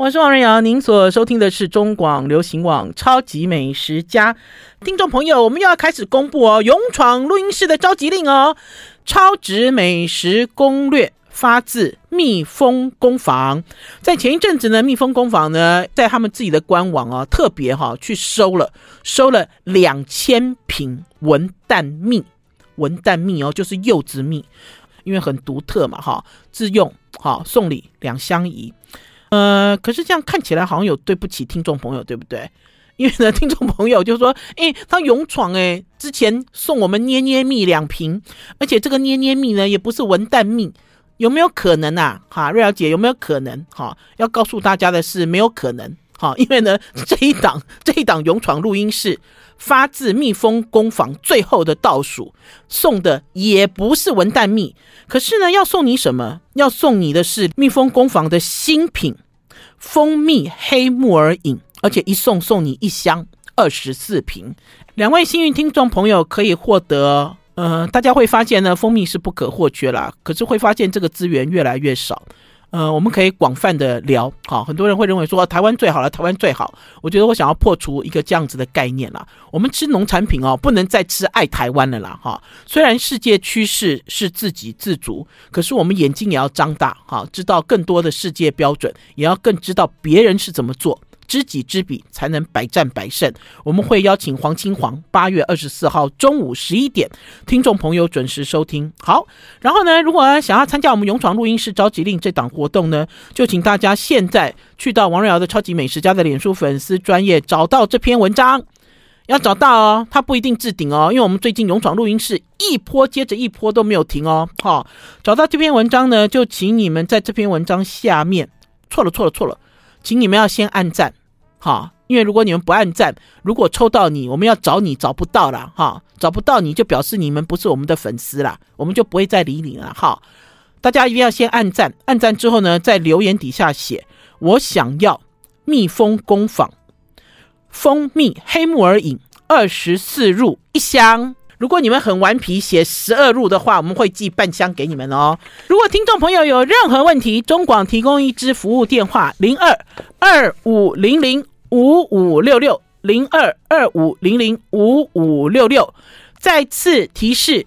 我是王瑞瑶，您所收听的是中广流行网《超级美食家》。听众朋友，我们又要开始公布哦，勇闯录音室的召集令哦，《超值美食攻略》发自蜜蜂工坊。在前一阵子呢，蜜蜂工坊呢，在他们自己的官网啊，特别哈去收了收了两千瓶文旦蜜，文旦蜜哦，就是柚子蜜，因为很独特嘛哈，自用好送礼两相宜。呃，可是这样看起来好像有对不起听众朋友，对不对？因为呢，听众朋友就说：“哎，他勇闯哎，之前送我们捏捏蜜两瓶，而且这个捏捏蜜呢也不是文旦蜜，有没有可能啊？哈，瑞瑶姐有没有可能？哈，要告诉大家的是没有可能。哈，因为呢 这一档这一档勇闯录音室发自蜜蜂工坊最后的倒数送的也不是文旦蜜，可是呢要送你什么？要送你的是蜜蜂工坊的新品蜂蜜黑木耳饮。”而且一送送你一箱二十四瓶，两位幸运听众朋友可以获得。呃，大家会发现呢，蜂蜜是不可或缺啦。可是会发现这个资源越来越少。呃，我们可以广泛的聊。好，很多人会认为说台湾最好了，台湾最好。我觉得我想要破除一个这样子的概念啦。我们吃农产品哦，不能再吃爱台湾的啦。哈，虽然世界趋势是自给自足，可是我们眼睛也要张大。哈，知道更多的世界标准，也要更知道别人是怎么做。知己知彼，才能百战百胜。我们会邀请黄清黄，八月二十四号中午十一点，听众朋友准时收听。好，然后呢，如果想要参加我们勇闯录音室召集令这档活动呢，就请大家现在去到王瑞瑶的超级美食家的脸书粉丝专页找到这篇文章，要找到哦，它不一定置顶哦，因为我们最近勇闯录音室一波接着一波都没有停哦。好，找到这篇文章呢，就请你们在这篇文章下面，错了错了错了，请你们要先按赞。好，因为如果你们不按赞，如果抽到你，我们要找你找不到了，哈，找不到你就表示你们不是我们的粉丝啦，我们就不会再理你了，哈。大家一定要先按赞，按赞之后呢，在留言底下写我想要蜜蜂工坊蜂蜜黑木耳饮二十四入一箱。如果你们很顽皮，写十二入的话，我们会寄半箱给你们哦。如果听众朋友有任何问题，中广提供一支服务电话：零二二五零零五五六六零二二五零零五五六六。再次提示：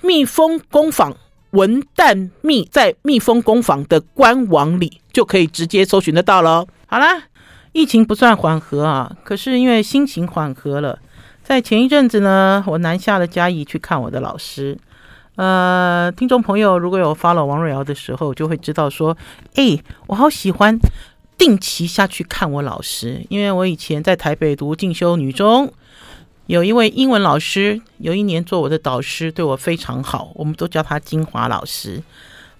蜜蜂工坊文旦蜜在蜜蜂工坊的官网里就可以直接搜寻得到喽。好啦，疫情不算缓和啊，可是因为心情缓和了。在前一阵子呢，我南下了嘉义去看我的老师。呃，听众朋友如果有发了王瑞瑶的时候，就会知道说，哎，我好喜欢定期下去看我老师，因为我以前在台北读进修女中，有一位英文老师，有一年做我的导师，对我非常好，我们都叫他金华老师。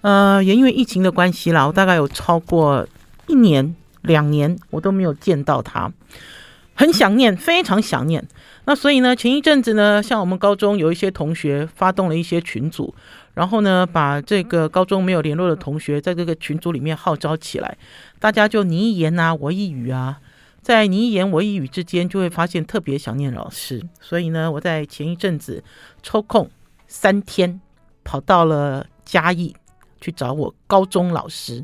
呃，也因为疫情的关系啦，我大概有超过一年、两年，我都没有见到他，很想念，非常想念。那所以呢，前一阵子呢，像我们高中有一些同学发动了一些群组，然后呢，把这个高中没有联络的同学在这个群组里面号召起来，大家就你一言啊，我一语啊，在你一言我一语之间，就会发现特别想念老师。所以呢，我在前一阵子抽空三天跑到了嘉义去找我高中老师。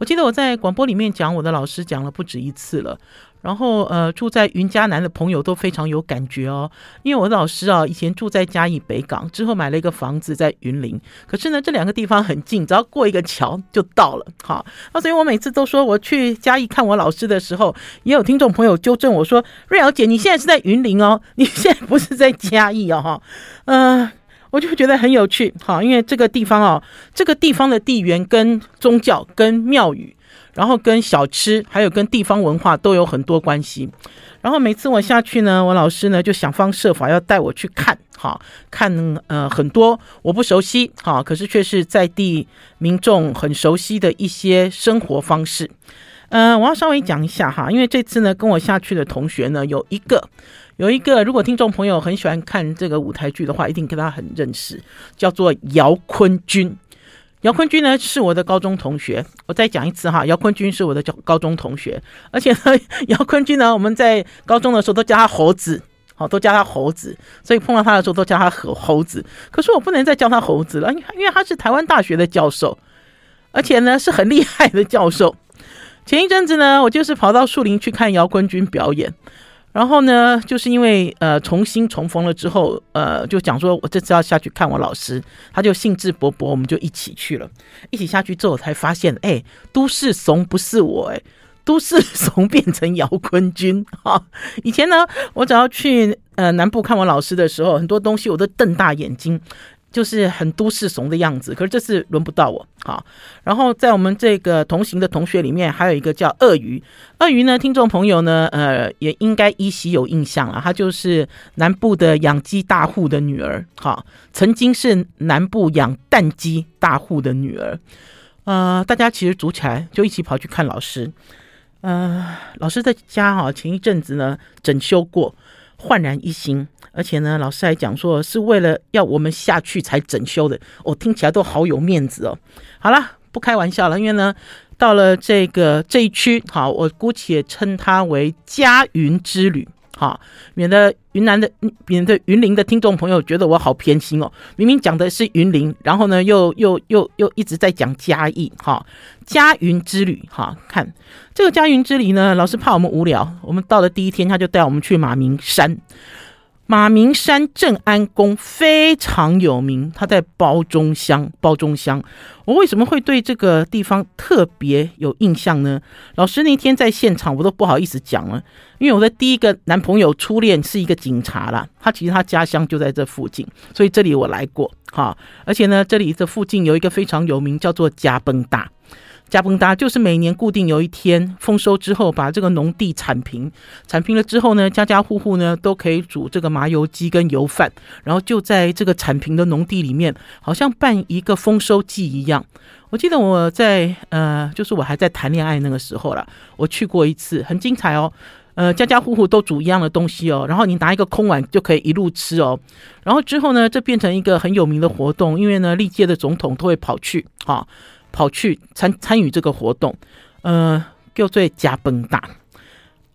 我记得我在广播里面讲我的老师讲了不止一次了。然后，呃，住在云嘉南的朋友都非常有感觉哦，因为我的老师啊，以前住在嘉义北港，之后买了一个房子在云林。可是呢，这两个地方很近，只要过一个桥就到了。好，那所以我每次都说我去嘉义看我老师的时候，也有听众朋友纠正我说：“瑞瑶姐，你现在是在云林哦，你现在不是在嘉义哦。”哈，嗯，我就觉得很有趣。好，因为这个地方哦，这个地方的地缘跟宗教跟庙宇。然后跟小吃，还有跟地方文化都有很多关系。然后每次我下去呢，我老师呢就想方设法要带我去看，哈，看呃很多我不熟悉，哈，可是却是在地民众很熟悉的一些生活方式。嗯、呃，我要稍微讲一下哈，因为这次呢跟我下去的同学呢有一个，有一个，如果听众朋友很喜欢看这个舞台剧的话，一定跟他很认识，叫做姚坤军。姚坤军呢是我的高中同学，我再讲一次哈，姚坤军是我的高中同学，而且呢，姚坤军呢，我们在高中的时候都叫他猴子，好，都叫他猴子，所以碰到他的时候都叫他猴猴子。可是我不能再叫他猴子了，因为因为他是台湾大学的教授，而且呢是很厉害的教授。前一阵子呢，我就是跑到树林去看姚坤军表演。然后呢，就是因为呃重新重逢了之后，呃就讲说我这次要下去看我老师，他就兴致勃勃，我们就一起去了。一起下去之后，才发现，哎，都市怂不是我，哎，都市怂变成姚坤军哈。以前呢，我只要去呃南部看我老师的时候，很多东西我都瞪大眼睛。就是很都市怂的样子，可是这次轮不到我。好，然后在我们这个同行的同学里面，还有一个叫鳄鱼。鳄鱼呢，听众朋友呢，呃，也应该依稀有印象了。她就是南部的养鸡大户的女儿，好，曾经是南部养蛋鸡大户的女儿。呃，大家其实组起来就一起跑去看老师。呃，老师在家哈，前一阵子呢整修过，焕然一新。而且呢，老师还讲说是为了要我们下去才整修的，我、哦、听起来都好有面子哦。好了，不开玩笑了，因为呢，到了这个这一区，好，我姑且称它为嘉云之旅，好，免得云南的、免得云林的听众朋友觉得我好偏心哦。明明讲的是云林，然后呢，又又又又一直在讲嘉义，哈，嘉云之旅，哈，看这个嘉云之旅呢，老师怕我们无聊，我们到了第一天，他就带我们去马鸣山。马鸣山镇安宫非常有名，它在包中乡。包中乡，我为什么会对这个地方特别有印象呢？老师那天在现场，我都不好意思讲了，因为我的第一个男朋友初恋是一个警察啦，他其实他家乡就在这附近，所以这里我来过哈。而且呢，这里这附近有一个非常有名，叫做加崩大。加崩大就是每年固定有一天丰收之后，把这个农地铲平，铲平了之后呢，家家户户呢都可以煮这个麻油鸡跟油饭，然后就在这个铲平的农地里面，好像办一个丰收祭一样。我记得我在呃，就是我还在谈恋爱那个时候了，我去过一次，很精彩哦。呃，家家户户都煮一样的东西哦，然后你拿一个空碗就可以一路吃哦。然后之后呢，这变成一个很有名的活动，因为呢，历届的总统都会跑去哈。跑去参参与这个活动，呃，叫做加崩大，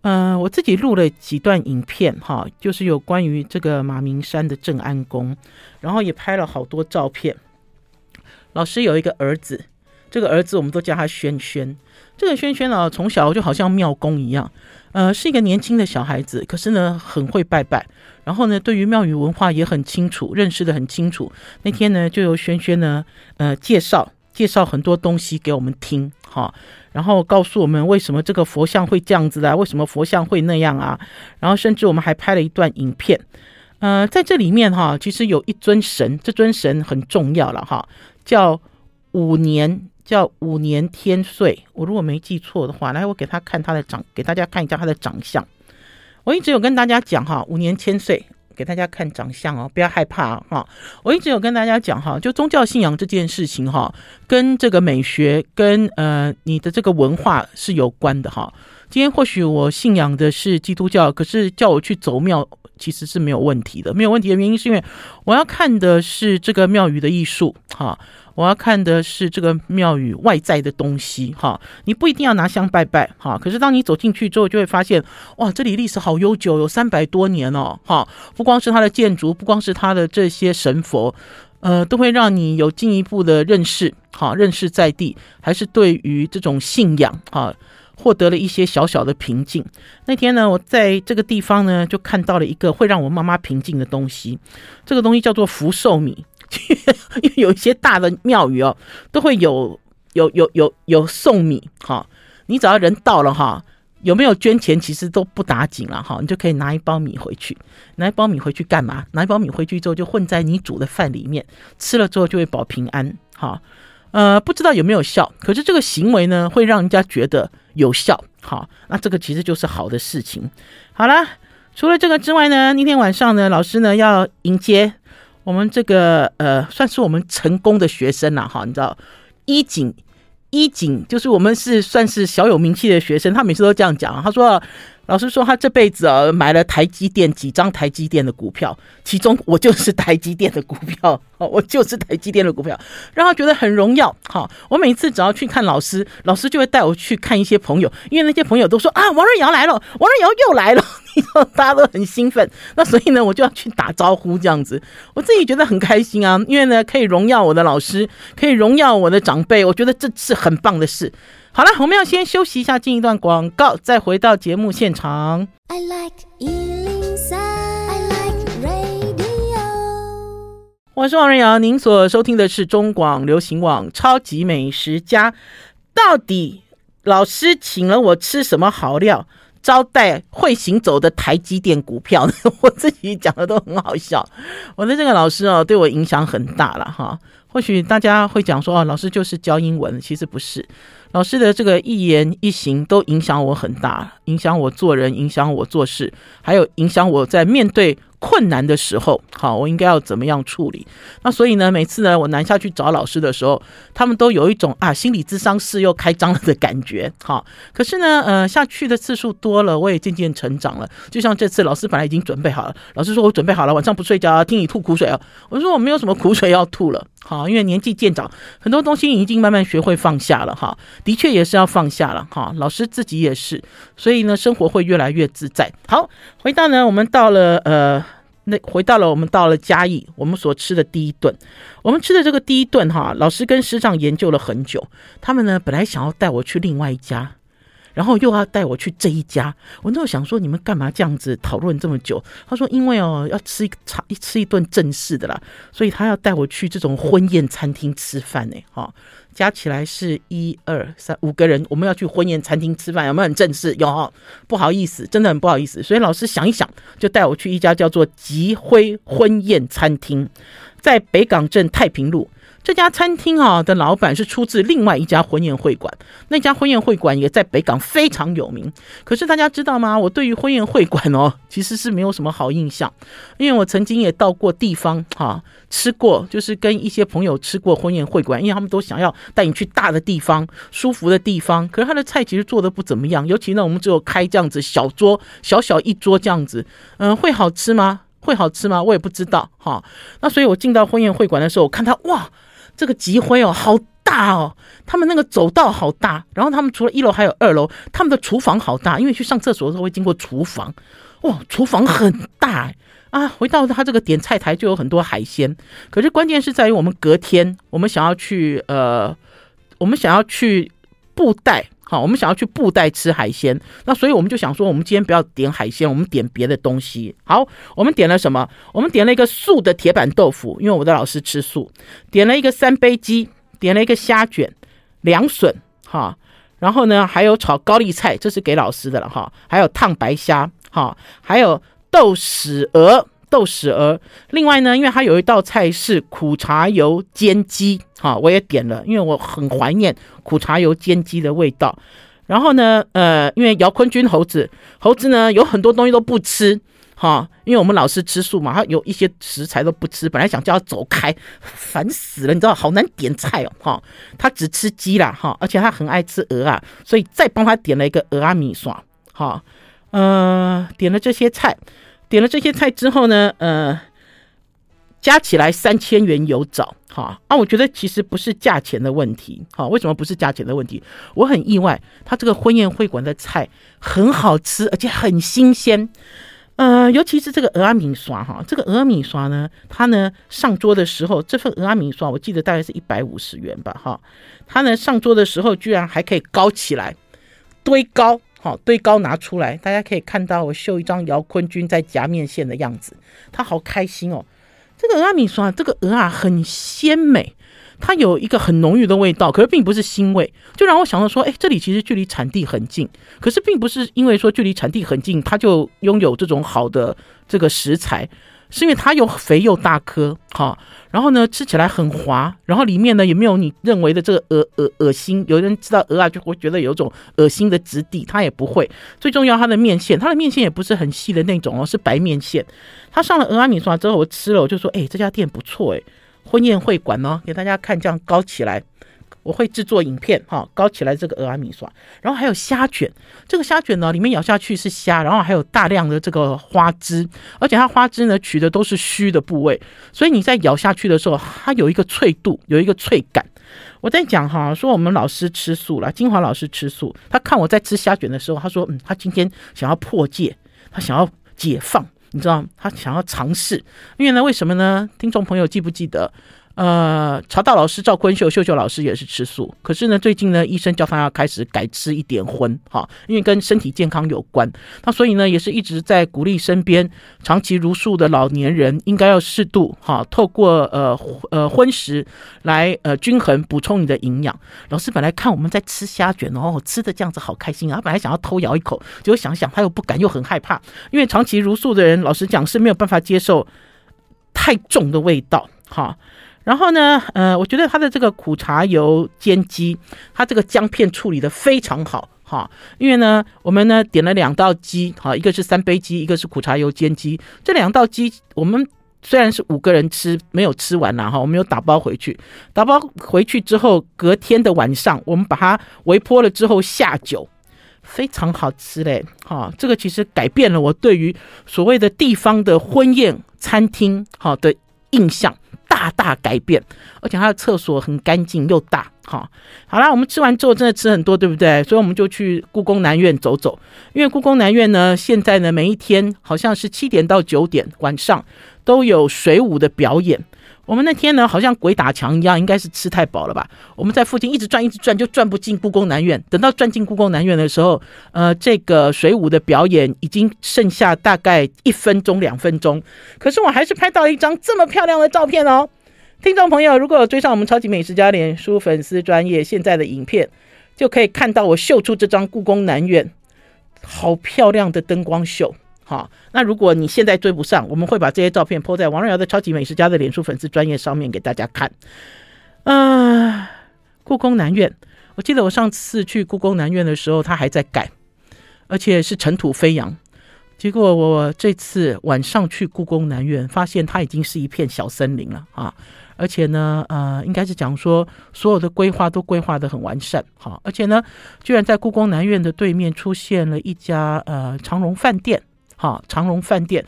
呃，我自己录了几段影片哈，就是有关于这个马鸣山的镇安宫，然后也拍了好多照片。老师有一个儿子，这个儿子我们都叫他轩轩。这个轩轩呢，从小就好像庙公一样，呃，是一个年轻的小孩子，可是呢，很会拜拜，然后呢，对于庙宇文化也很清楚，认识的很清楚。那天呢，就由轩轩呢，呃，介绍。介绍很多东西给我们听，哈，然后告诉我们为什么这个佛像会这样子的，为什么佛像会那样啊？然后甚至我们还拍了一段影片，呃，在这里面哈，其实有一尊神，这尊神很重要了哈，叫五年，叫五年天岁。我如果没记错的话，来，我给他看他的长，给大家看一下他的长相。我一直有跟大家讲哈，五年千岁。给大家看长相哦，不要害怕哈。我一直有跟大家讲哈，就宗教信仰这件事情哈，跟这个美学跟呃你的这个文化是有关的哈。今天或许我信仰的是基督教，可是叫我去走庙其实是没有问题的。没有问题的原因是因为我要看的是这个庙宇的艺术哈。我要看的是这个庙宇外在的东西，哈，你不一定要拿香拜拜，哈，可是当你走进去之后，就会发现，哇，这里历史好悠久，有三百多年哦，哈，不光是它的建筑，不光是它的这些神佛，呃，都会让你有进一步的认识，哈，认识在地，还是对于这种信仰，哈，获得了一些小小的平静。那天呢，我在这个地方呢，就看到了一个会让我妈妈平静的东西，这个东西叫做福寿米。因为有一些大的庙宇哦，都会有有有有有送米哈，你只要人到了哈，有没有捐钱其实都不打紧了哈，你就可以拿一包米回去，拿一包米回去干嘛？拿一包米回去之后就混在你煮的饭里面，吃了之后就会保平安哈。呃，不知道有没有效，可是这个行为呢，会让人家觉得有效哈。那这个其实就是好的事情。好了，除了这个之外呢，那天晚上呢，老师呢要迎接。我们这个呃，算是我们成功的学生了哈，你知道，一景一景就是我们是算是小有名气的学生，他每次都这样讲，他说。老师说，他这辈子啊买了台积电几张台积电的股票，其中我就是台积电的股票，我就是台积电的股票，让他觉得很荣耀。好，我每次只要去看老师，老师就会带我去看一些朋友，因为那些朋友都说啊，王瑞瑶来了，王瑞瑶又来了，你说大家都很兴奋。那所以呢，我就要去打招呼，这样子，我自己觉得很开心啊，因为呢，可以荣耀我的老师，可以荣耀我的长辈，我觉得这是很棒的事。好了，我们要先休息一下，进一段广告，再回到节目现场。I like 我是王瑞瑶，您所收听的是中广流行网《超级美食家》。到底老师请了我吃什么好料，招待会行走的台积电股票呢？我自己讲的都很好笑。我的这个老师哦，对我影响很大了哈。或许大家会讲说，哦，老师就是教英文，其实不是。老师的这个一言一行都影响我很大，影响我做人，影响我做事，还有影响我在面对。困难的时候，好，我应该要怎么样处理？那所以呢，每次呢，我南下去找老师的时候，他们都有一种啊，心理咨商室又开张了的感觉。好，可是呢，呃，下去的次数多了，我也渐渐成长了。就像这次，老师本来已经准备好了，老师说我准备好了，晚上不睡觉，听你吐苦水啊。我说我没有什么苦水要吐了，好，因为年纪渐长，很多东西已经慢慢学会放下了。哈，的确也是要放下了。哈，老师自己也是，所以呢，生活会越来越自在。好，回到呢，我们到了呃。那回到了我们到了嘉义，我们所吃的第一顿，我们吃的这个第一顿哈，老师跟师长研究了很久，他们呢本来想要带我去另外一家，然后又要带我去这一家，我那时候想说你们干嘛这样子讨论这么久？他说因为哦要吃一场吃一顿正式的啦，所以他要带我去这种婚宴餐厅吃饭呢，哈。加起来是一二三五个人，我们要去婚宴餐厅吃饭，有没有很正式？有，不好意思，真的很不好意思。所以老师想一想，就带我去一家叫做吉辉婚宴餐厅，在北港镇太平路。这家餐厅啊的老板是出自另外一家婚宴会馆，那家婚宴会馆也在北港非常有名。可是大家知道吗？我对于婚宴会馆哦，其实是没有什么好印象，因为我曾经也到过地方哈吃过，就是跟一些朋友吃过婚宴会馆，因为他们都想要带你去大的地方、舒服的地方。可是他的菜其实做的不怎么样，尤其呢，我们只有开这样子小桌，小小一桌这样子，嗯，会好吃吗？会好吃吗？我也不知道哈。那所以我进到婚宴会馆的时候，我看他哇。这个集会哦，好大哦！他们那个走道好大，然后他们除了一楼还有二楼，他们的厨房好大，因为去上厕所的时候会经过厨房，哇，厨房很大啊！回到他这个点菜台就有很多海鲜，可是关键是在于我们隔天我们想要去呃，我们想要去布袋。好，我们想要去布袋吃海鲜，那所以我们就想说，我们今天不要点海鲜，我们点别的东西。好，我们点了什么？我们点了一个素的铁板豆腐，因为我的老师吃素。点了一个三杯鸡，点了一个虾卷，凉笋，哈，然后呢还有炒高丽菜，这是给老师的了哈，还有烫白虾，哈，还有豆豉鹅。豆豉鹅，另外呢，因为它有一道菜是苦茶油煎鸡，哈，我也点了，因为我很怀念苦茶油煎鸡的味道。然后呢，呃，因为姚坤军猴子，猴子呢有很多东西都不吃，哈，因为我们老师吃素嘛，他有一些食材都不吃，本来想叫他走开，烦死了，你知道，好难点菜哦，哈，他只吃鸡啦，哈，而且他很爱吃鹅啊，所以再帮他点了一个鹅阿米爽，哈，呃，点了这些菜。点了这些菜之后呢，呃，加起来三千元有找，哈啊，我觉得其实不是价钱的问题，哈，为什么不是价钱的问题？我很意外，他这个婚宴会馆的菜很好吃，而且很新鲜，呃，尤其是这个蚵仔面线哈，这个蚵仔面线呢，它呢上桌的时候，这份蚵仔面线我记得大概是一百五十元吧，哈，它呢上桌的时候居然还可以高起来，堆高。好，堆高拿出来，大家可以看到我秀一张姚坤军在夹面线的样子，他好开心哦。这个阿米说啊，这个鹅啊很鲜美，它有一个很浓郁的味道，可是并不是腥味，就让我想到说，哎，这里其实距离产地很近，可是并不是因为说距离产地很近，它就拥有这种好的这个食材。是因为它又肥又大颗，哈，然后呢吃起来很滑，然后里面呢也没有你认为的这个恶恶恶心。有人知道鹅啊就会觉得有种恶心的质地，它也不会。最重要，它的面线，它的面线也不是很细的那种哦，是白面线。它上了蚵仔面线之后，我吃了，我就说，哎，这家店不错，哎，婚宴会馆哦，给大家看这样高起来。我会制作影片，哈，高起来这个俄阿米刷，然后还有虾卷，这个虾卷呢，里面咬下去是虾，然后还有大量的这个花枝，而且它花枝呢取的都是虚的部位，所以你在咬下去的时候，它有一个脆度，有一个脆感。我在讲哈，说我们老师吃素了，金华老师吃素，他看我在吃虾卷的时候，他说，嗯，他今天想要破戒，他想要解放，你知道，他想要尝试，因为呢，为什么呢？听众朋友记不记得？呃，曹道老师赵坤秀秀秀老师也是吃素，可是呢，最近呢，医生叫他要开始改吃一点荤，哈，因为跟身体健康有关。那所以呢，也是一直在鼓励身边长期茹素的老年人，应该要适度哈，透过呃呃荤食来呃均衡补充你的营养。老师本来看我们在吃虾卷哦，吃的这样子好开心啊，本来想要偷咬一口，结果想想他又不敢，又很害怕，因为长期茹素的人，老实讲是没有办法接受太重的味道，哈。然后呢，呃，我觉得它的这个苦茶油煎鸡，它这个姜片处理的非常好哈。因为呢，我们呢点了两道鸡，哈，一个是三杯鸡，一个是苦茶油煎鸡。这两道鸡，我们虽然是五个人吃，没有吃完了哈，我们有打包回去。打包回去之后，隔天的晚上，我们把它微波了之后下酒，非常好吃嘞，哈。这个其实改变了我对于所谓的地方的婚宴餐厅好的印象。大大改变，而且它的厕所很干净又大，哈，好啦，我们吃完之后真的吃很多，对不对？所以我们就去故宫南院走走，因为故宫南院呢，现在呢每一天好像是七点到九点晚上都有水舞的表演。我们那天呢，好像鬼打墙一样，应该是吃太饱了吧？我们在附近一直转，一直转，就转不进故宫南院。等到转进故宫南院的时候，呃，这个水舞的表演已经剩下大概一分钟、两分钟。可是我还是拍到了一张这么漂亮的照片哦。听众朋友，如果有追上我们超级美食家脸书粉丝专业现在的影片，就可以看到我秀出这张故宫南院好漂亮的灯光秀。好，那如果你现在追不上，我们会把这些照片 po 在王瑞瑶的超级美食家的脸书粉丝专业上面给大家看。啊、呃，故宫南院，我记得我上次去故宫南院的时候，它还在改，而且是尘土飞扬。结果我这次晚上去故宫南院，发现它已经是一片小森林了啊！而且呢，呃，应该是讲说所有的规划都规划的很完善，哈！而且呢，居然在故宫南院的对面出现了一家呃长荣饭店。好，长荣饭店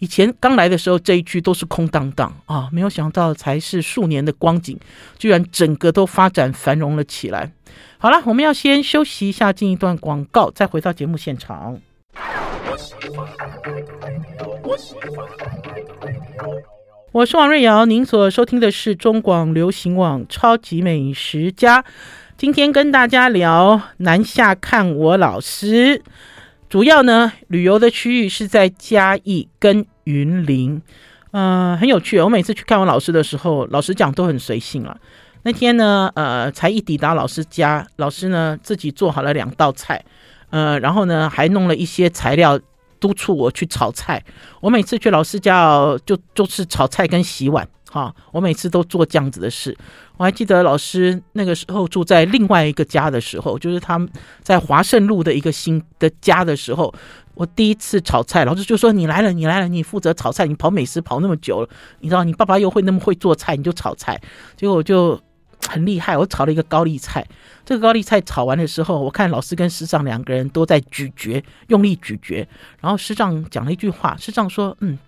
以前刚来的时候，这一区都是空荡荡啊，没有想到才是数年的光景，居然整个都发展繁荣了起来。好了，我们要先休息一下，进一段广告，再回到节目现场。我是王瑞瑶，您所收听的是中广流行网超级美食家，今天跟大家聊南下看我老师。主要呢，旅游的区域是在嘉义跟云林，呃，很有趣。我每次去看我老师的时候，老师讲都很随性了。那天呢，呃，才一抵达老师家，老师呢自己做好了两道菜，呃，然后呢还弄了一些材料，督促我去炒菜。我每次去老师家，就就是炒菜跟洗碗。哈，我每次都做这样子的事。我还记得老师那个时候住在另外一个家的时候，就是他们在华盛路的一个新的家的时候，我第一次炒菜，老师就说：“你来了，你来了，你负责炒菜。你跑美食跑那么久了，你知道你爸爸又会那么会做菜，你就炒菜。”结果我就很厉害，我炒了一个高丽菜。这个高丽菜炒完的时候，我看老师跟师长两个人都在咀嚼，用力咀嚼。然后师长讲了一句话，师长说：“嗯。”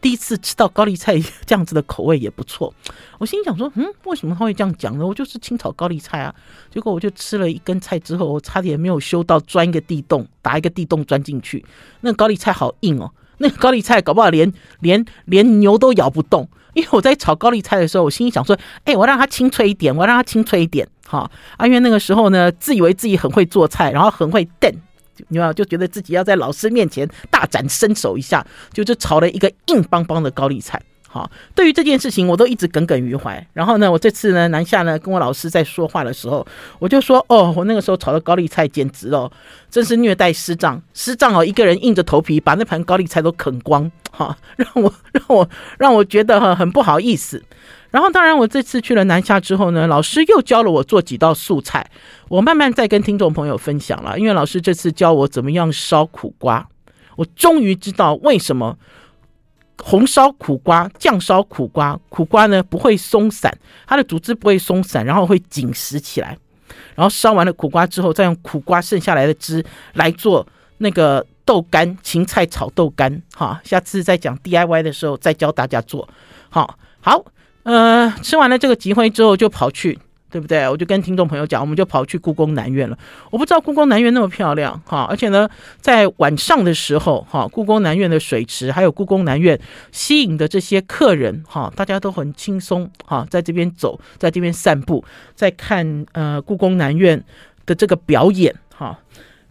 第一次吃到高丽菜 这样子的口味也不错，我心想说，嗯，为什么他会这样讲呢？我就是清炒高丽菜啊，结果我就吃了一根菜之后，我差点没有修到钻一个地洞，打一个地洞钻进去。那个高丽菜好硬哦，那个高丽菜搞不好连连连牛都咬不动。因为我在炒高丽菜的时候，我心里想说，哎，我让它清脆一点，我让它清脆一点，哈啊，因为那个时候呢，自以为自己很会做菜，然后很会炖。你要就觉得自己要在老师面前大展身手一下，就是炒了一个硬邦邦的高丽菜。好，对于这件事情，我都一直耿耿于怀。然后呢，我这次呢南下呢跟我老师在说话的时候，我就说：哦，我那个时候炒的高丽菜简直哦，真是虐待师长。师长哦，一个人硬着头皮把那盘高丽菜都啃光，哈，让我让我让我觉得很不好意思。然后，当然，我这次去了南下之后呢，老师又教了我做几道素菜，我慢慢再跟听众朋友分享了。因为老师这次教我怎么样烧苦瓜，我终于知道为什么红烧苦瓜、酱烧苦瓜，苦瓜呢不会松散，它的组织不会松散，然后会紧实起来。然后烧完了苦瓜之后，再用苦瓜剩下来的汁来做那个豆干、芹菜炒豆干。哈，下次再讲 DIY 的时候再教大家做。好，好。呃，吃完了这个集会之后，就跑去对不对？我就跟听众朋友讲，我们就跑去故宫南院了。我不知道故宫南院那么漂亮哈，而且呢，在晚上的时候哈，故宫南院的水池还有故宫南院吸引的这些客人哈，大家都很轻松哈，在这边走，在这边散步，在看呃故宫南院的这个表演哈。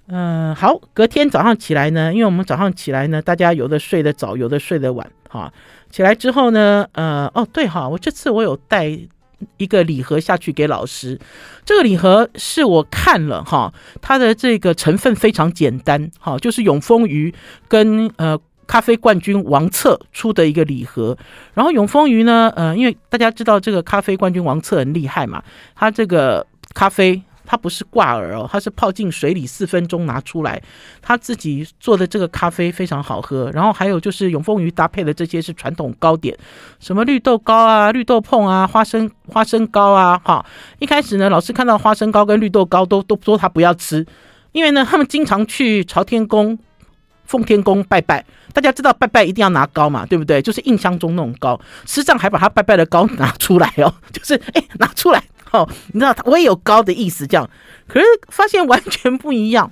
嗯、好，隔天早上起来呢，因为我们早上起来呢，大家有的睡得早，有的睡得晚哈。起来之后呢，呃，哦对哈，我这次我有带。一个礼盒下去给老师，这个礼盒是我看了哈，它的这个成分非常简单哈，就是永丰鱼跟呃咖啡冠军王策出的一个礼盒。然后永丰鱼呢，呃，因为大家知道这个咖啡冠军王策很厉害嘛，它这个咖啡。它不是挂耳哦，它是泡进水里四分钟拿出来。他自己做的这个咖啡非常好喝。然后还有就是永丰鱼搭配的这些是传统糕点，什么绿豆糕啊、绿豆椪啊、花生花生糕啊。哈，一开始呢，老师看到花生糕跟绿豆糕都都说他不要吃，因为呢，他们经常去朝天宫、奉天宫拜拜。大家知道拜拜一定要拿糕嘛，对不对？就是印象中那种糕。师丈还把他拜拜的糕拿出来哦，就是哎拿出来。哦，你知道，我也有糕的意思，这样，可是发现完全不一样。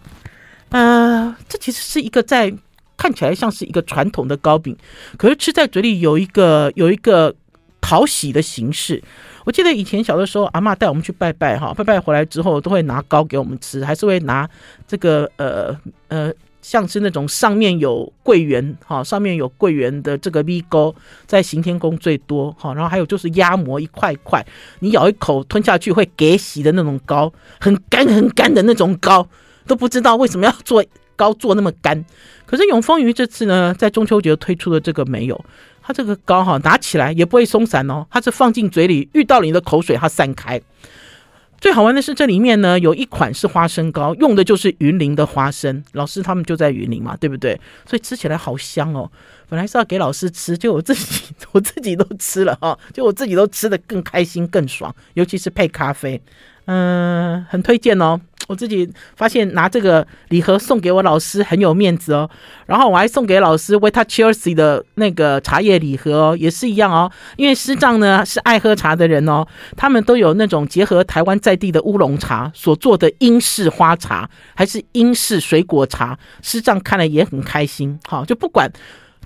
呃，这其实是一个在看起来像是一个传统的糕饼，可是吃在嘴里有一个有一个讨喜的形式。我记得以前小的时候，阿嬷带我们去拜拜，哈，拜拜回来之后都会拿糕给我们吃，还是会拿这个呃呃。像是那种上面有桂圆，哈，上面有桂圆的这个米糕，在行天宫最多，哈，然后还有就是鸭膜一块块，你咬一口吞下去会给洗的那种糕，很干很干的那种糕，都不知道为什么要做糕做那么干。可是永丰鱼这次呢，在中秋节推出的这个没有，它这个糕哈拿起来也不会松散哦，它是放进嘴里遇到了你的口水它散开。最好玩的是，这里面呢有一款是花生糕，用的就是云林的花生。老师他们就在云林嘛，对不对？所以吃起来好香哦。本来是要给老师吃，就我自己 我自己都吃了哈，就我自己都吃的更开心更爽，尤其是配咖啡，嗯，很推荐哦。我自己发现拿这个礼盒送给我老师很有面子哦，然后我还送给老师维他 Chelsea 的那个茶叶礼盒哦，也是一样哦。因为师长呢是爱喝茶的人哦，他们都有那种结合台湾在地的乌龙茶所做的英式花茶，还是英式水果茶，师长看了也很开心。好，就不管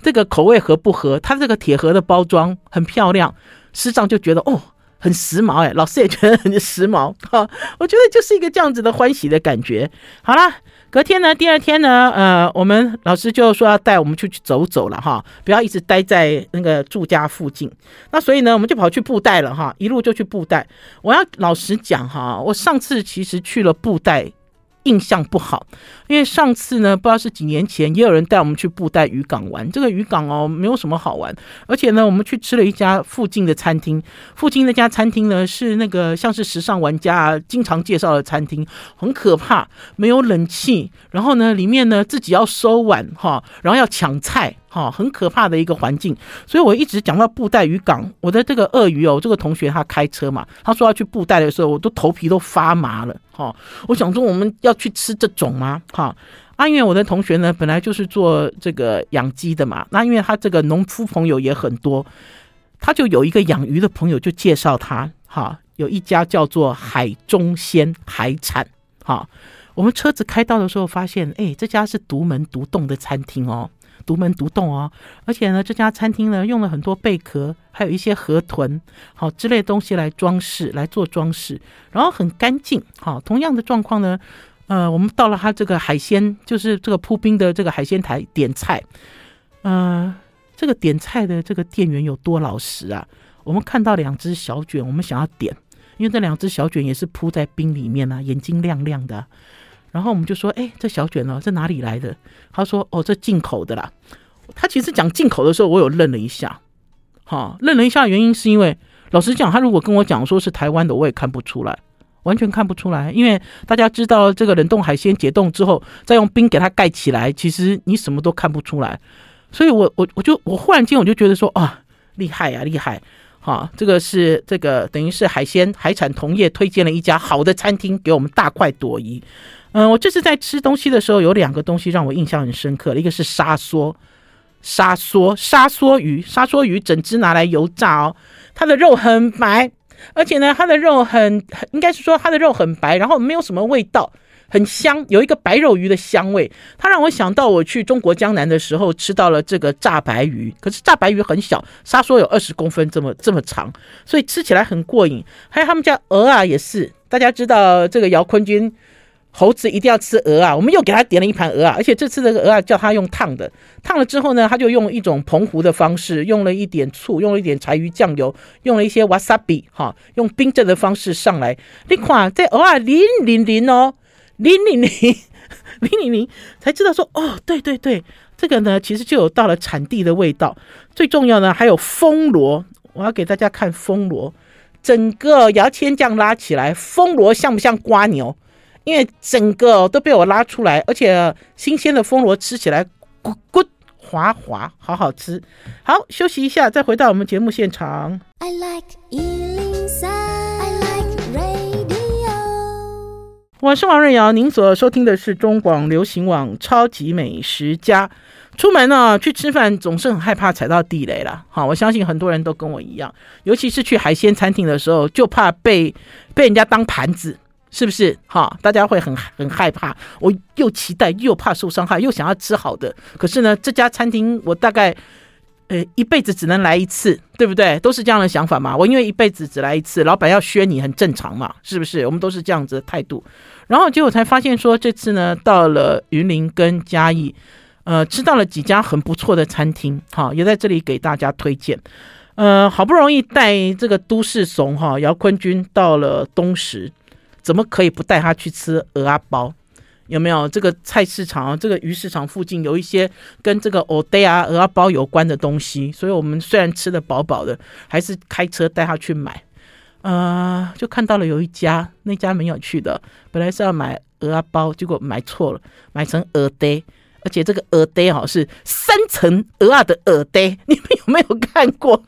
这个口味合不合，它这个铁盒的包装很漂亮，师长就觉得哦。很时髦哎，老师也觉得很时髦哈，我觉得就是一个这样子的欢喜的感觉。好啦，隔天呢，第二天呢，呃，我们老师就说要带我们出去走走了哈，不要一直待在那个住家附近。那所以呢，我们就跑去布袋了哈，一路就去布袋。我要老实讲哈，我上次其实去了布袋。印象不好，因为上次呢，不知道是几年前，也有人带我们去布袋渔港玩。这个渔港哦，没有什么好玩，而且呢，我们去吃了一家附近的餐厅，附近那家餐厅呢是那个像是时尚玩家啊经常介绍的餐厅，很可怕，没有冷气，然后呢，里面呢自己要收碗哈，然后要抢菜。好，很可怕的一个环境，所以我一直讲到布袋渔港。我的这个鳄鱼哦，这个同学他开车嘛，他说要去布袋的时候，我都头皮都发麻了。哈，我想说我们要去吃这种吗？哈，啊，因为我的同学呢，本来就是做这个养鸡的嘛，那因为他这个农夫朋友也很多，他就有一个养鱼的朋友就介绍他，哈，有一家叫做海中鲜海产。哈，我们车子开到的时候发现，哎，这家是独门独栋的餐厅哦。独门独栋哦，而且呢，这家餐厅呢用了很多贝壳，还有一些河豚，好之类东西来装饰，来做装饰，然后很干净。好，同样的状况呢，呃，我们到了他这个海鲜，就是这个铺冰的这个海鲜台点菜，呃，这个点菜的这个店员有多老实啊？我们看到两只小卷，我们想要点，因为这两只小卷也是铺在冰里面啊，眼睛亮亮的。然后我们就说：“哎，这小卷哦，这哪里来的？”他说：“哦，这进口的啦。”他其实讲进口的时候，我有愣了一下，哈，愣了一下，原因是因为老实讲，他如果跟我讲说是台湾的，我也看不出来，完全看不出来，因为大家知道这个冷冻海鲜解冻之后，再用冰给它盖起来，其实你什么都看不出来。所以我我我就我忽然间我就觉得说啊，厉害呀，厉害！哈，这个是这个等于是海鲜海产同业推荐了一家好的餐厅给我们大快朵颐。嗯，我这次在吃东西的时候，有两个东西让我印象很深刻。一个是沙梭，沙梭，沙梭鱼，沙梭鱼整只拿来油炸哦，它的肉很白，而且呢，它的肉很，应该是说它的肉很白，然后没有什么味道，很香，有一个白肉鱼的香味。它让我想到我去中国江南的时候吃到了这个炸白鱼，可是炸白鱼很小，沙梭有二十公分这么这么长，所以吃起来很过瘾。还有他们家鹅啊，也是大家知道这个姚坤军。猴子一定要吃鹅啊！我们又给他点了一盘鹅啊，而且这次这个鹅啊叫他用烫的，烫了之后呢，他就用一种澎湖的方式，用了一点醋，用了一点柴鱼酱油，用了一些 wasabi 哈，用冰镇的方式上来。你看这鹅啊，淋淋淋哦，淋淋淋，淋 淋淋，才知道说哦，对对对，这个呢其实就有到了产地的味道。最重要呢还有风螺，我要给大家看风螺，整个摇签酱拉起来，风螺像不像瓜牛？因为整个都被我拉出来，而且新鲜的风螺吃起来咕咕滑滑，好好吃。好，休息一下，再回到我们节目现场。I like 103, I like radio。我是王瑞瑶，您所收听的是中广流行网《超级美食家》。出门呢，去吃饭总是很害怕踩到地雷啦。好，我相信很多人都跟我一样，尤其是去海鲜餐厅的时候，就怕被被人家当盘子。是不是哈？大家会很很害怕，我又期待又怕受伤害，又想要吃好的。可是呢，这家餐厅我大概呃一辈子只能来一次，对不对？都是这样的想法嘛。我因为一辈子只来一次，老板要削你很正常嘛，是不是？我们都是这样子的态度。然后结果才发现说，这次呢到了云林跟嘉义，呃，吃到了几家很不错的餐厅，哈，也在这里给大家推荐。呃，好不容易带这个都市怂哈姚坤军到了东石。怎么可以不带他去吃鹅阿包？有没有这个菜市场啊？这个鱼市场附近有一些跟这个蚵嗲啊、鹅阿包有关的东西，所以我们虽然吃的饱饱的，还是开车带他去买。呃，就看到了有一家，那家蛮有趣的，本来是要买鹅阿包，结果买错了，买成蚵嗲，而且这个蚵嗲哈是三层蚵仔的蚵嗲，你们有没有看过？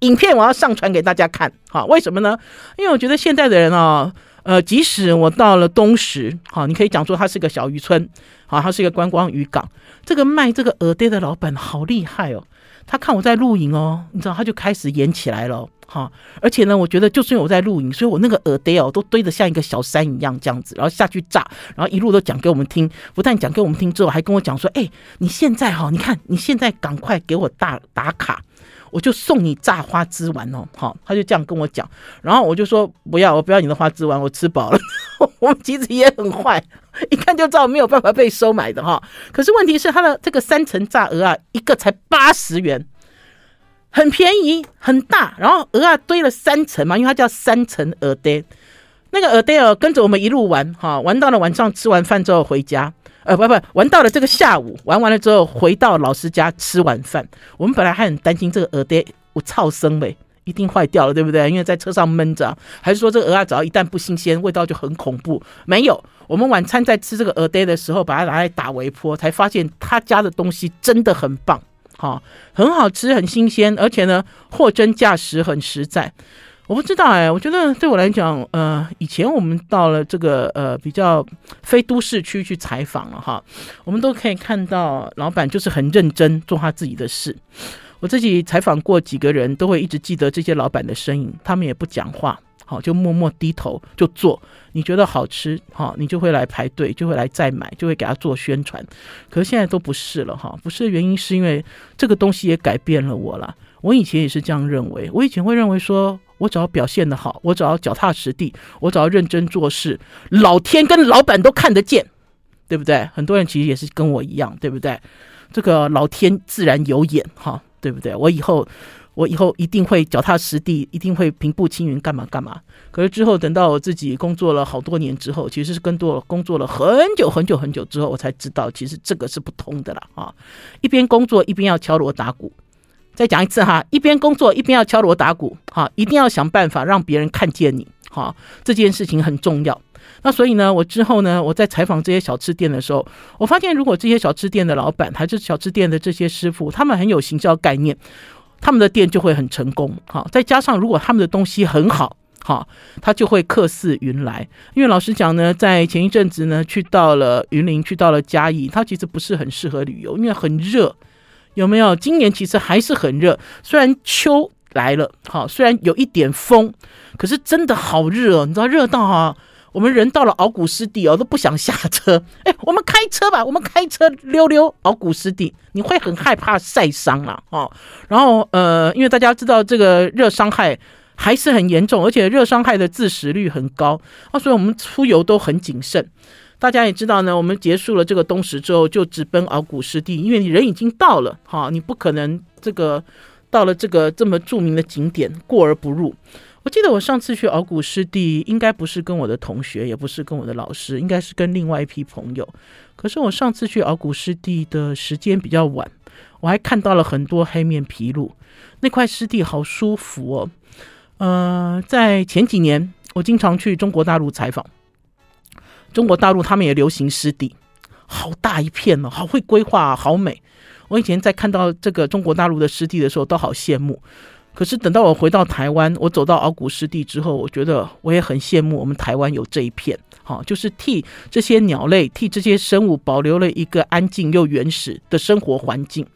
影片我要上传给大家看，好，为什么呢？因为我觉得现在的人啊，呃，即使我到了东石，好，你可以讲说它是个小渔村，好，它是一个观光渔港。这个卖这个耳钉的老板好厉害哦，他看我在录影哦，你知道他就开始演起来了，哈，而且呢，我觉得就算我在录影，所以我那个耳钉哦都堆得像一个小山一样这样子，然后下去炸，然后一路都讲给我们听，不但讲给我们听之后，还跟我讲说，哎，你现在哈，你看你现在赶快给我打打卡。我就送你炸花枝丸哦，好，他就这样跟我讲，然后我就说不要，我不要你的花枝丸，我吃饱了。我们其实也很坏，一看就知道没有办法被收买的哈。可是问题是，他的这个三层炸鹅啊，一个才八十元，很便宜，很大。然后鹅啊堆了三层嘛，因为它叫三层鹅爹。那个鹅爹哦，跟着我们一路玩哈，玩到了晚上，吃完饭之后回家。呃，不不，玩到了这个下午，玩完了之后回到老师家吃晚饭。我们本来还很担心这个蚵嗲，我操生呗，一定坏掉了，对不对？因为在车上闷着，还是说这个蚵仔只要一旦不新鲜，味道就很恐怖？没有，我们晚餐在吃这个蚵嗲的时候，把它拿来打微波，才发现他家的东西真的很棒，哈，很好吃，很新鲜，而且呢，货真价实，很实在。我不知道哎，我觉得对我来讲，呃，以前我们到了这个呃比较非都市区去采访了哈，我们都可以看到老板就是很认真做他自己的事。我自己采访过几个人，都会一直记得这些老板的身影，他们也不讲话，好，就默默低头就做。你觉得好吃，好，你就会来排队，就会来再买，就会给他做宣传。可是现在都不是了哈，不是的原因是因为这个东西也改变了我了。我以前也是这样认为，我以前会认为说。我只要表现得好，我只要脚踏实地，我只要认真做事，老天跟老板都看得见，对不对？很多人其实也是跟我一样，对不对？这个老天自然有眼，哈，对不对？我以后，我以后一定会脚踏实地，一定会平步青云，干嘛干嘛。可是之后等到我自己工作了好多年之后，其实是跟多工作了很久很久很久之后，我才知道，其实这个是不通的了啊！一边工作一边要敲锣打鼓。再讲一次哈，一边工作一边要敲锣打鼓，哈，一定要想办法让别人看见你，哈，这件事情很重要。那所以呢，我之后呢，我在采访这些小吃店的时候，我发现如果这些小吃店的老板还是小吃店的这些师傅，他们很有行销概念，他们的店就会很成功，哈。再加上如果他们的东西很好，哈，他就会客似云来。因为老实讲呢，在前一阵子呢，去到了云林，去到了嘉义，它其实不是很适合旅游，因为很热。有没有？今年其实还是很热，虽然秋来了，好，虽然有一点风，可是真的好热哦，你知道热到哈，我们人到了鳌鼓湿地哦，都不想下车。哎，我们开车吧，我们开车溜溜鳌鼓湿地，你会很害怕晒伤啊，哦，然后呃，因为大家知道这个热伤害还是很严重，而且热伤害的致死率很高啊，所以我们出游都很谨慎。大家也知道呢，我们结束了这个冬食之后，就直奔敖古湿地，因为你人已经到了，哈，你不可能这个到了这个这么著名的景点过而不入。我记得我上次去敖古湿地，应该不是跟我的同学，也不是跟我的老师，应该是跟另外一批朋友。可是我上次去敖古湿地的时间比较晚，我还看到了很多黑面琵鹭，那块湿地好舒服哦。呃，在前几年，我经常去中国大陆采访。中国大陆他们也流行湿地，好大一片哦，好会规划，好美。我以前在看到这个中国大陆的湿地的时候，都好羡慕。可是等到我回到台湾，我走到鳌鼓湿地之后，我觉得我也很羡慕我们台湾有这一片，好，就是替这些鸟类、替这些生物保留了一个安静又原始的生活环境。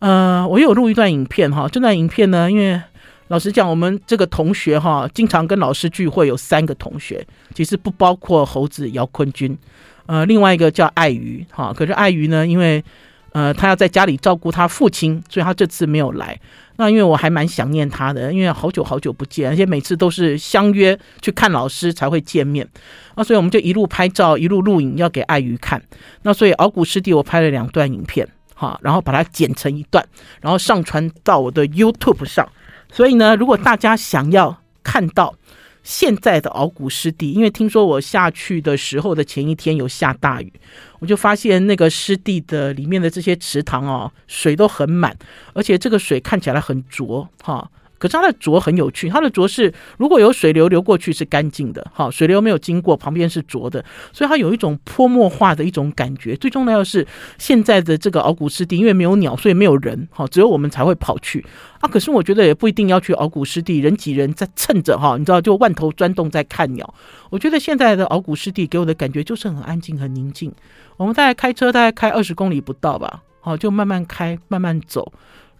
呃，我有录一段影片哈，这段影片呢，因为。老实讲，我们这个同学哈，经常跟老师聚会，有三个同学，其实不包括猴子姚坤军，呃，另外一个叫爱鱼哈。可是爱鱼呢，因为呃他要在家里照顾他父亲，所以他这次没有来。那因为我还蛮想念他的，因为好久好久不见，而且每次都是相约去看老师才会见面。那所以我们就一路拍照，一路录影，要给爱鱼看。那所以鳌鼓湿地我拍了两段影片哈，然后把它剪成一段，然后上传到我的 YouTube 上。所以呢，如果大家想要看到现在的鳌骨湿地，因为听说我下去的时候的前一天有下大雨，我就发现那个湿地的里面的这些池塘哦，水都很满，而且这个水看起来很浊哈。可是它的浊很有趣，它的浊是如果有水流流过去是干净的，好，水流没有经过，旁边是浊的，所以它有一种泼墨画的一种感觉。最重要的是现在的这个鳌鼓湿地，因为没有鸟，所以没有人，好，只有我们才会跑去啊。可是我觉得也不一定要去鳌鼓湿地，人挤人在蹭着哈，你知道就万头钻动在看鸟。我觉得现在的鳌鼓湿地给我的感觉就是很安静、很宁静。我们大概开车大概开二十公里不到吧，好，就慢慢开，慢慢走。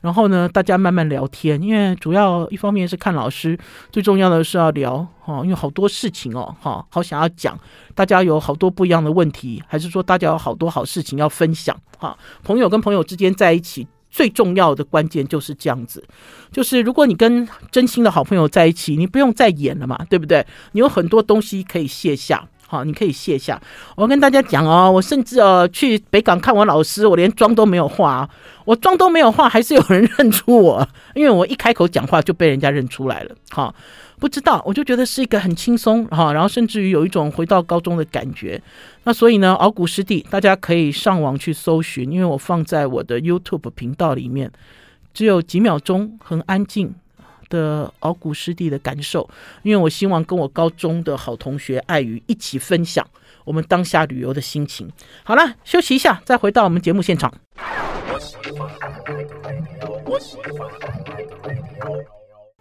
然后呢，大家慢慢聊天，因为主要一方面是看老师，最重要的是要聊哈，因为好多事情哦，哈，好想要讲，大家有好多不一样的问题，还是说大家有好多好事情要分享哈？朋友跟朋友之间在一起，最重要的关键就是这样子，就是如果你跟真心的好朋友在一起，你不用再演了嘛，对不对？你有很多东西可以卸下。好，你可以卸下。我跟大家讲哦，我甚至哦去北港看我老师，我连妆都没有化，我妆都没有化，还是有人认出我，因为我一开口讲话就被人家认出来了。哈，不知道，我就觉得是一个很轻松哈，然后甚至于有一种回到高中的感觉。那所以呢，鳌鼓湿地大家可以上网去搜寻，因为我放在我的 YouTube 频道里面，只有几秒钟，很安静。的敖古湿地的感受，因为我希望跟我高中的好同学爱鱼一起分享我们当下旅游的心情。好了，休息一下，再回到我们节目现场。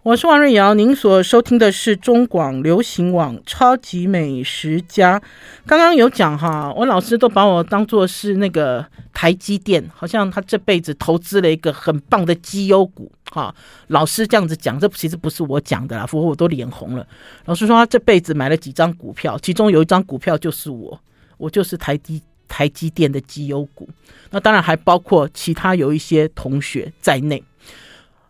我是王瑞瑶，您所收听的是中广流行网《超级美食家》。刚刚有讲哈，我老师都把我当作是那个台积电，好像他这辈子投资了一个很棒的绩优股哈。老师这样子讲，这其实不是我讲的啦，不过我都脸红了。老师说他这辈子买了几张股票，其中有一张股票就是我，我就是台积台积电的绩优股。那当然还包括其他有一些同学在内。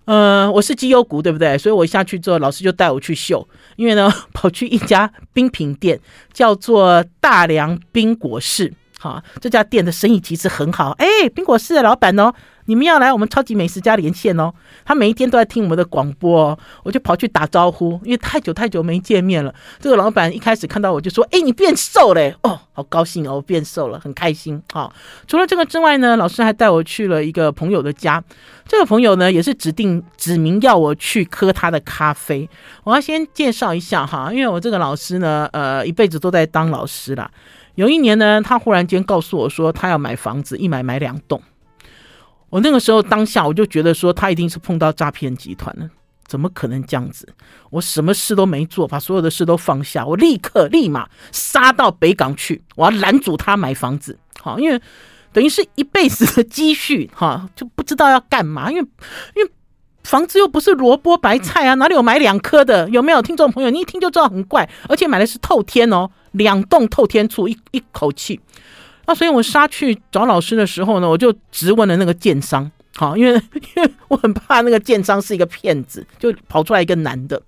呃，我是绩优股，对不对？所以我下去之后，老师就带我去秀，因为呢，跑去一家冰品店，叫做大良冰果室。好，这家店的生意其实很好。哎，苹果室的老板哦。你们要来我们超级美食家连线哦，他每一天都在听我们的广播哦，我就跑去打招呼，因为太久太久没见面了。这个老板一开始看到我就说：“哎，你变瘦嘞哦，好高兴哦，变瘦了，很开心。”好，除了这个之外呢，老师还带我去了一个朋友的家，这个朋友呢也是指定指明要我去喝他的咖啡。我要先介绍一下哈，因为我这个老师呢，呃，一辈子都在当老师啦。有一年呢，他忽然间告诉我说，他要买房子，一买买两栋。我那个时候当下我就觉得说他一定是碰到诈骗集团了，怎么可能这样子？我什么事都没做，把所有的事都放下，我立刻立马杀到北港去，我要拦阻他买房子。好，因为等于是一辈子的积蓄，哈，就不知道要干嘛。因为因为房子又不是萝卜白菜啊，哪里有买两颗的？有没有听众朋友？你一听就知道很怪，而且买的是透天哦，两栋透天处，一一口气。那所以我杀去找老师的时候呢，我就直问了那个建商，好，因为 因为我很怕那个建商是一个骗子，就跑出来一个男的。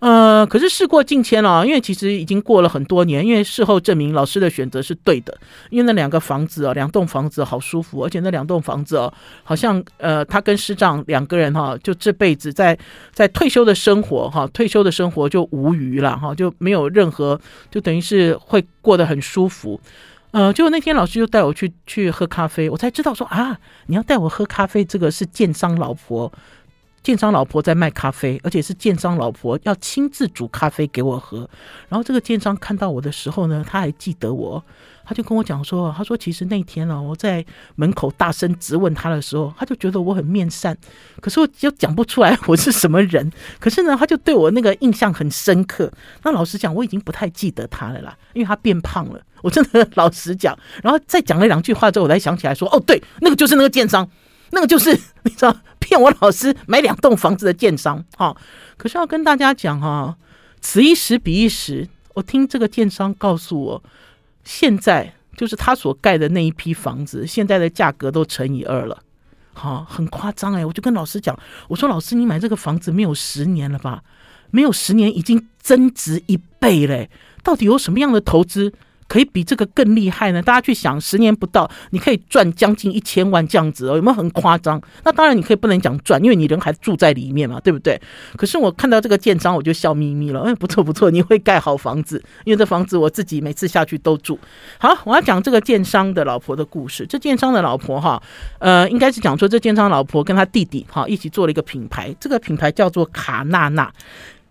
呃，可是事过境迁了，因为其实已经过了很多年。因为事后证明老师的选择是对的，因为那两个房子啊，两栋房子好舒服，而且那两栋房子哦，好像呃，他跟师长两个人哈，就这辈子在在退休的生活哈，退休的生活就无余了哈，就没有任何，就等于是会过得很舒服。呃，结果那天老师就带我去去喝咖啡，我才知道说啊，你要带我喝咖啡，这个是建商老婆。建商老婆在卖咖啡，而且是建商老婆要亲自煮咖啡给我喝。然后这个建商看到我的时候呢，他还记得我，他就跟我讲说：“他说其实那天呢，我在门口大声质问他的时候，他就觉得我很面善，可是我就讲不出来 我是什么人。可是呢，他就对我那个印象很深刻。那老实讲，我已经不太记得他了啦，因为他变胖了。我真的老实讲，然后再讲了两句话之后，我才想起来说：哦，对，那个就是那个建商。”那个就是你知道骗我老师买两栋房子的建商哈，可是要跟大家讲哈，此一时彼一时，我听这个建商告诉我，现在就是他所盖的那一批房子，现在的价格都乘以二了，好，很夸张哎！我就跟老师讲，我说老师，你买这个房子没有十年了吧？没有十年已经增值一倍嘞，到底有什么样的投资？可以比这个更厉害呢？大家去想，十年不到，你可以赚将近一千万这样子哦，有没有很夸张？那当然，你可以不能讲赚，因为你人还住在里面嘛，对不对？可是我看到这个建商，我就笑眯眯了。哎，不错不错，你会盖好房子，因为这房子我自己每次下去都住。好，我要讲这个建商的老婆的故事。这建商的老婆哈，呃，应该是讲说这建商老婆跟他弟弟哈一起做了一个品牌，这个品牌叫做卡娜娜。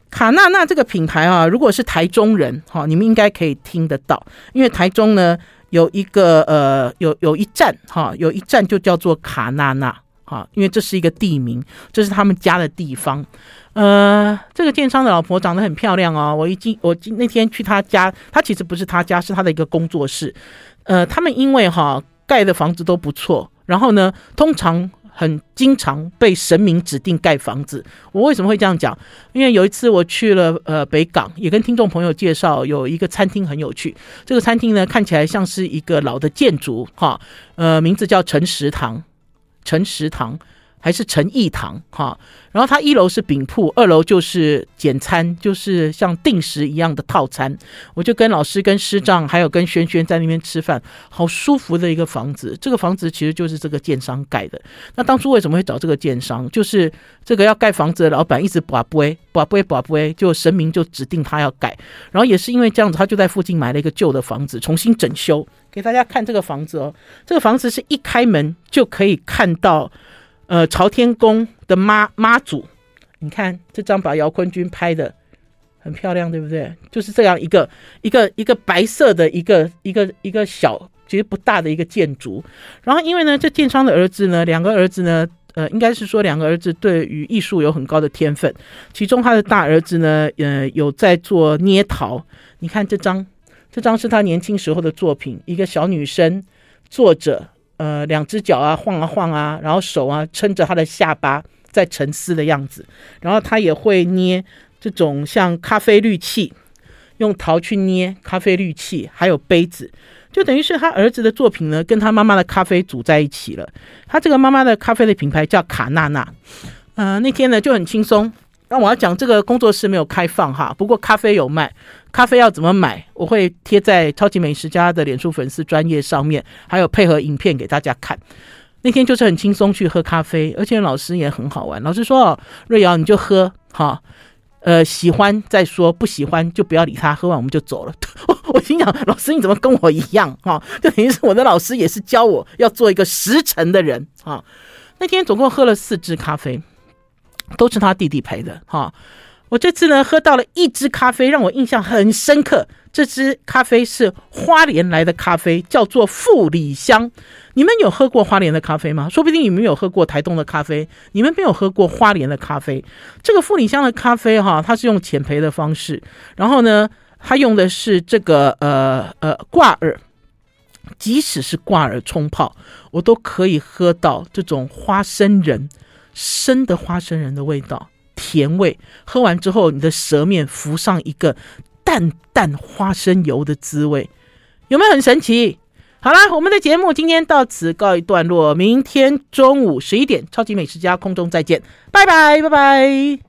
卡娜娜这个品牌啊，如果是台中人哈，你们应该可以听得到，因为台中呢有一个呃有有一站哈，有一站就叫做卡娜娜哈，因为这是一个地名，这是他们家的地方。呃，这个建商的老婆长得很漂亮哦，我一进我那天去他家，他其实不是他家，是他的一个工作室。呃，他们因为哈盖的房子都不错，然后呢，通常。很经常被神明指定盖房子，我为什么会这样讲？因为有一次我去了呃北港，也跟听众朋友介绍有一个餐厅很有趣。这个餐厅呢看起来像是一个老的建筑，哈，呃，名字叫陈食堂，陈食堂。还是诚义堂哈，然后他一楼是饼铺，二楼就是简餐，就是像定时一样的套餐。我就跟老师、跟师长还有跟轩轩在那边吃饭，好舒服的一个房子。这个房子其实就是这个建商盖的。那当初为什么会找这个建商？就是这个要盖房子的老板一直跋杯跋杯跋杯，就神明就指定他要盖。然后也是因为这样子，他就在附近买了一个旧的房子，重新整修。给大家看这个房子哦，这个房子是一开门就可以看到。呃，朝天宫的妈妈祖，你看这张把姚坤军拍的很漂亮，对不对？就是这样一个一个一个白色的一个一个一个小其实不大的一个建筑。然后因为呢，这建商的儿子呢，两个儿子呢，呃，应该是说两个儿子对于艺术有很高的天分。其中他的大儿子呢，呃，有在做捏陶。你看这张，这张是他年轻时候的作品，一个小女生坐着。呃，两只脚啊晃啊晃啊，然后手啊撑着他的下巴在沉思的样子，然后他也会捏这种像咖啡滤器，用陶去捏咖啡滤器，还有杯子，就等于是他儿子的作品呢，跟他妈妈的咖啡组在一起了。他这个妈妈的咖啡的品牌叫卡娜娜，呃，那天呢就很轻松。那我要讲这个工作室没有开放哈，不过咖啡有卖。咖啡要怎么买？我会贴在超级美食家的脸书粉丝专页上面，还有配合影片给大家看。那天就是很轻松去喝咖啡，而且老师也很好玩。老师说：“瑞瑶你就喝哈，呃，喜欢再说，不喜欢就不要理他。喝完我们就走了。”我心想：老师你怎么跟我一样哈？就等于是我的老师也是教我要做一个实诚的人哈。那天总共喝了四支咖啡。都是他弟弟陪的哈，我这次呢喝到了一支咖啡，让我印象很深刻。这支咖啡是花莲来的咖啡，叫做富里香。你们有喝过花莲的咖啡吗？说不定你们有喝过台东的咖啡，你们没有喝过花莲的咖啡。这个富里香的咖啡哈，它是用浅焙的方式，然后呢，它用的是这个呃呃挂耳，即使是挂耳冲泡，我都可以喝到这种花生仁。生的花生仁的味道，甜味。喝完之后，你的舌面浮上一个淡淡花生油的滋味，有没有很神奇？好啦，我们的节目今天到此告一段落，明天中午十一点，超级美食家空中再见，拜拜，拜拜。